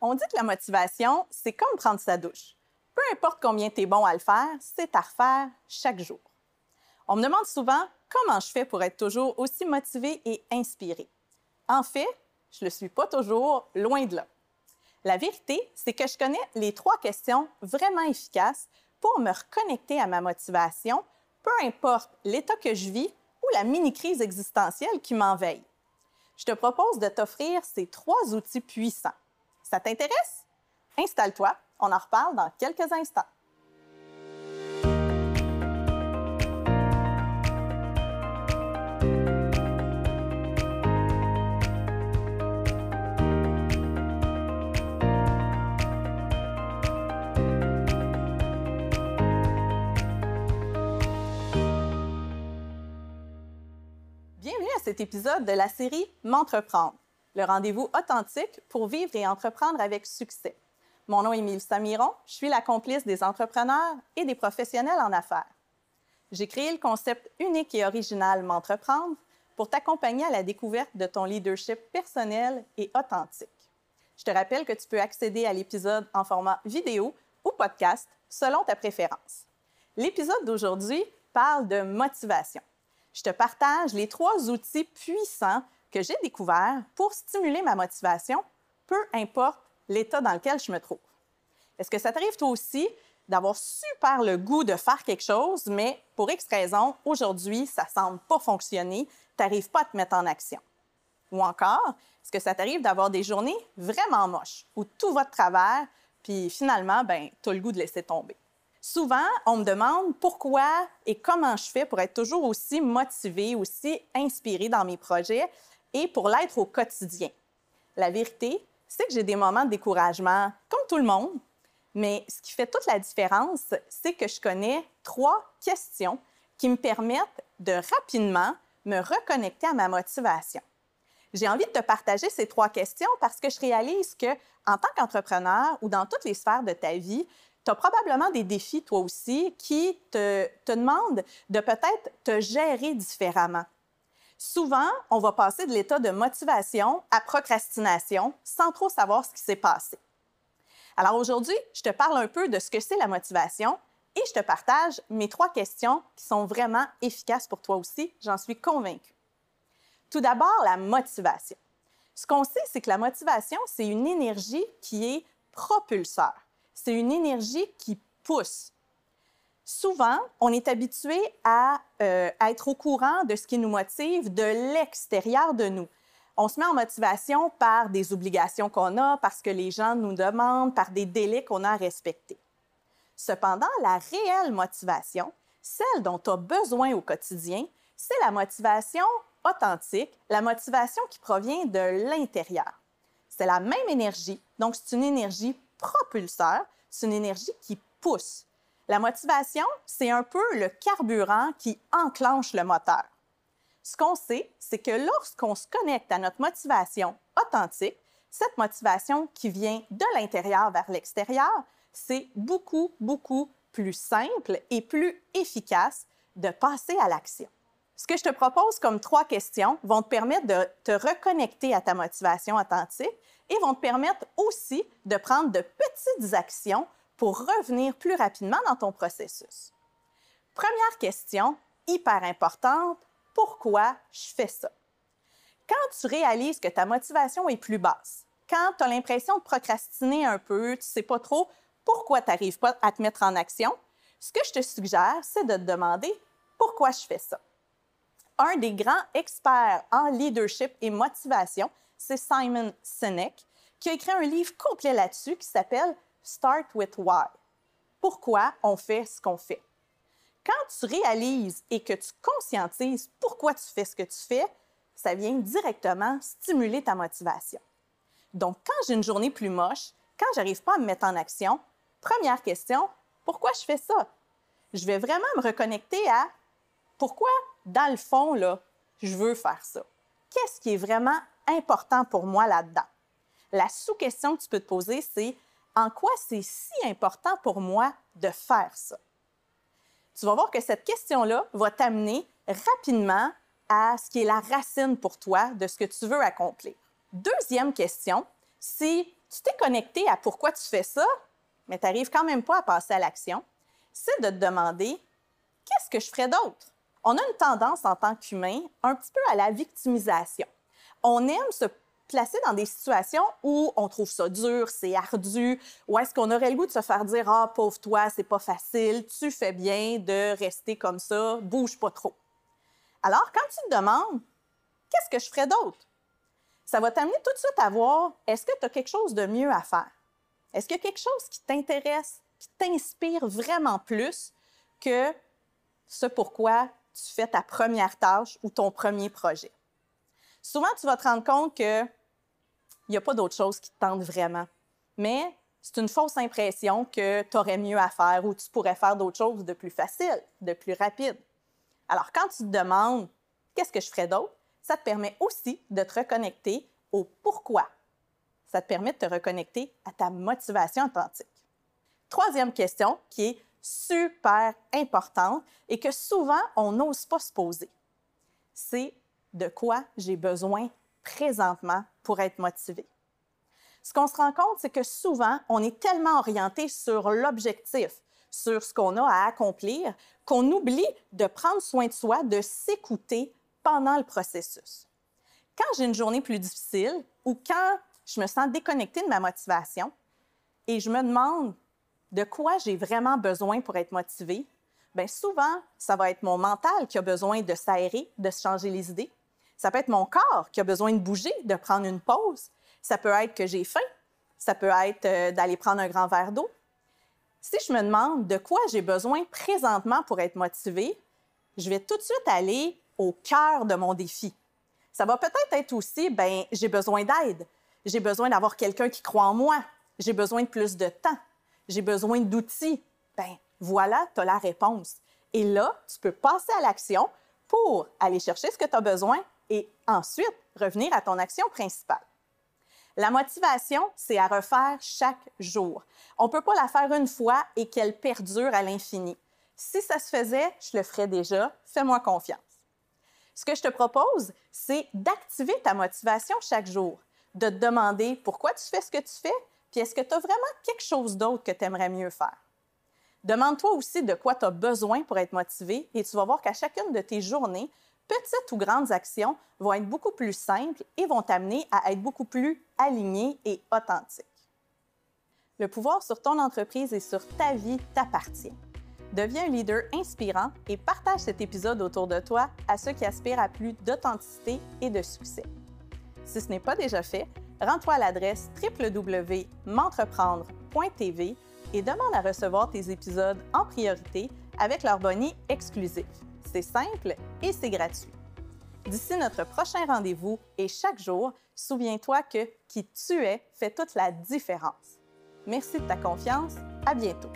On dit que la motivation, c'est comme prendre sa douche. Peu importe combien tu es bon à le faire, c'est à refaire chaque jour. On me demande souvent comment je fais pour être toujours aussi motivée et inspirée. En fait, je ne le suis pas toujours, loin de là. La vérité, c'est que je connais les trois questions vraiment efficaces pour me reconnecter à ma motivation, peu importe l'état que je vis ou la mini-crise existentielle qui m'enveille. Je te propose de t'offrir ces trois outils puissants. Ça t'intéresse? Installe-toi, on en reparle dans quelques instants. Bienvenue à cet épisode de la série M'entreprendre, le rendez-vous authentique pour vivre et entreprendre avec succès. Mon nom est Mélissa Miron, je suis la complice des entrepreneurs et des professionnels en affaires. J'ai créé le concept unique et original M'entreprendre pour t'accompagner à la découverte de ton leadership personnel et authentique. Je te rappelle que tu peux accéder à l'épisode en format vidéo ou podcast selon ta préférence. L'épisode d'aujourd'hui parle de motivation je te partage les trois outils puissants que j'ai découverts pour stimuler ma motivation, peu importe l'état dans lequel je me trouve. Est-ce que ça t'arrive toi aussi d'avoir super le goût de faire quelque chose, mais pour X raison, aujourd'hui, ça semble pas fonctionner, tu n'arrives pas à te mettre en action? Ou encore, est-ce que ça t'arrive d'avoir des journées vraiment moches où tout va de travers, puis finalement, ben, tu as le goût de laisser tomber? Souvent, on me demande pourquoi et comment je fais pour être toujours aussi motivée, aussi inspirée dans mes projets et pour l'être au quotidien. La vérité, c'est que j'ai des moments de découragement, comme tout le monde, mais ce qui fait toute la différence, c'est que je connais trois questions qui me permettent de rapidement me reconnecter à ma motivation. J'ai envie de te partager ces trois questions parce que je réalise que en tant qu'entrepreneur ou dans toutes les sphères de ta vie, tu as probablement des défis, toi aussi, qui te, te demandent de peut-être te gérer différemment. Souvent, on va passer de l'état de motivation à procrastination sans trop savoir ce qui s'est passé. Alors aujourd'hui, je te parle un peu de ce que c'est la motivation et je te partage mes trois questions qui sont vraiment efficaces pour toi aussi, j'en suis convaincue. Tout d'abord, la motivation. Ce qu'on sait, c'est que la motivation, c'est une énergie qui est propulseur c'est une énergie qui pousse. Souvent, on est habitué à, euh, être au courant de ce qui nous motive de l'extérieur de nous. On se met en motivation par des obligations qu'on a, parce que les gens nous demandent, par des délais qu'on a à respecter. Cependant, la réelle motivation, celle dont tu as besoin au quotidien, c'est la motivation authentique, la motivation qui provient de l'intérieur. C'est la même énergie, donc c'est une énergie propulseur, c'est une énergie qui pousse. La motivation, c'est un peu le carburant qui enclenche le moteur. Ce qu'on sait, c'est que lorsqu'on se connecte à notre motivation authentique, cette motivation qui vient de l'intérieur vers l'extérieur, c'est beaucoup, beaucoup plus simple et plus efficace de passer à l'action. Ce que je te propose comme trois questions vont te permettre de te reconnecter à ta motivation authentique et vont te permettre aussi de prendre de petites actions pour revenir plus rapidement dans ton processus. Première question, hyper importante, pourquoi je fais ça? Quand tu réalises que ta motivation est plus basse, quand tu as l'impression de procrastiner un peu, tu ne sais pas trop pourquoi tu n'arrives pas à te mettre en action, ce que je te suggère, c'est de te demander pourquoi je fais ça. Un des grands experts en leadership et motivation, c'est Simon Sinek, qui a écrit un livre complet là-dessus qui s'appelle Start with Why. Pourquoi on fait ce qu'on fait? Quand tu réalises et que tu conscientises pourquoi tu fais ce que tu fais, ça vient directement stimuler ta motivation. Donc, quand j'ai une journée plus moche, quand j'arrive pas à me mettre en action, première question, pourquoi je fais ça? Je vais vraiment me reconnecter à pourquoi, dans le fond, je veux faire ça. Qu'est-ce qui est vraiment important pour moi là-dedans? La sous-question que tu peux te poser, c'est en quoi c'est si important pour moi de faire ça? Tu vas voir que cette question-là va t'amener rapidement à ce qui est la racine pour toi de ce que tu veux accomplir. Deuxième question, c'est tu t'es connecté à pourquoi tu fais ça, mais tu n'arrives quand même pas à passer à l'action, c'est de te demander qu'est-ce que je ferais d'autre? On a une tendance en tant qu'humain un petit peu à la victimisation. On aime se placer dans des situations où on trouve ça dur, c'est ardu, ou est-ce qu'on aurait le goût de se faire dire Ah, pauvre toi, c'est pas facile, tu fais bien de rester comme ça, bouge pas trop. Alors, quand tu te demandes Qu'est-ce que je ferais d'autre? Ça va t'amener tout de suite à voir est-ce que tu as quelque chose de mieux à faire? Est-ce qu'il y a quelque chose qui t'intéresse, qui t'inspire vraiment plus que ce pourquoi tu fais ta première tâche ou ton premier projet? Souvent, tu vas te rendre compte que il n'y a pas d'autre chose qui te tente vraiment. Mais c'est une fausse impression que tu aurais mieux à faire ou tu pourrais faire d'autres choses de plus facile, de plus rapide. Alors, quand tu te demandes qu'est-ce que je ferais d'autre, ça te permet aussi de te reconnecter au pourquoi. Ça te permet de te reconnecter à ta motivation authentique. Troisième question qui est super importante et que souvent on n'ose pas se poser. C'est de quoi j'ai besoin présentement pour être motivé. Ce qu'on se rend compte, c'est que souvent, on est tellement orienté sur l'objectif, sur ce qu'on a à accomplir, qu'on oublie de prendre soin de soi, de s'écouter pendant le processus. Quand j'ai une journée plus difficile ou quand je me sens déconnectée de ma motivation et je me demande de quoi j'ai vraiment besoin pour être motivée, bien souvent, ça va être mon mental qui a besoin de s'aérer, de se changer les idées. Ça peut être mon corps qui a besoin de bouger, de prendre une pause. Ça peut être que j'ai faim. Ça peut être euh, d'aller prendre un grand verre d'eau. Si je me demande de quoi j'ai besoin présentement pour être motivée, je vais tout de suite aller au cœur de mon défi. Ça va peut-être être aussi, ben j'ai besoin d'aide. J'ai besoin d'avoir quelqu'un qui croit en moi. J'ai besoin de plus de temps. J'ai besoin d'outils. Ben voilà, tu as la réponse. Et là, tu peux passer à l'action pour aller chercher ce que tu as besoin et ensuite revenir à ton action principale. La motivation, c'est à refaire chaque jour. On ne peut pas la faire une fois et qu'elle perdure à l'infini. Si ça se faisait, je le ferais déjà. Fais-moi confiance. Ce que je te propose, c'est d'activer ta motivation chaque jour, de te demander pourquoi tu fais ce que tu fais, puis est-ce que tu as vraiment quelque chose d'autre que tu aimerais mieux faire? Demande-toi aussi de quoi tu as besoin pour être motivé et tu vas voir qu'à chacune de tes journées, petites ou grandes actions vont être beaucoup plus simples et vont t'amener à être beaucoup plus aligné et authentique. Le pouvoir sur ton entreprise et sur ta vie t'appartient. Deviens un leader inspirant et partage cet épisode autour de toi à ceux qui aspirent à plus d'authenticité et de succès. Si ce n'est pas déjà fait, rends-toi à l'adresse www.m'entreprendre.tv et demande à recevoir tes épisodes en priorité avec leur bonnet exclusif. C'est simple et c'est gratuit. D'ici notre prochain rendez-vous et chaque jour, souviens-toi que qui tu es fait toute la différence. Merci de ta confiance. À bientôt.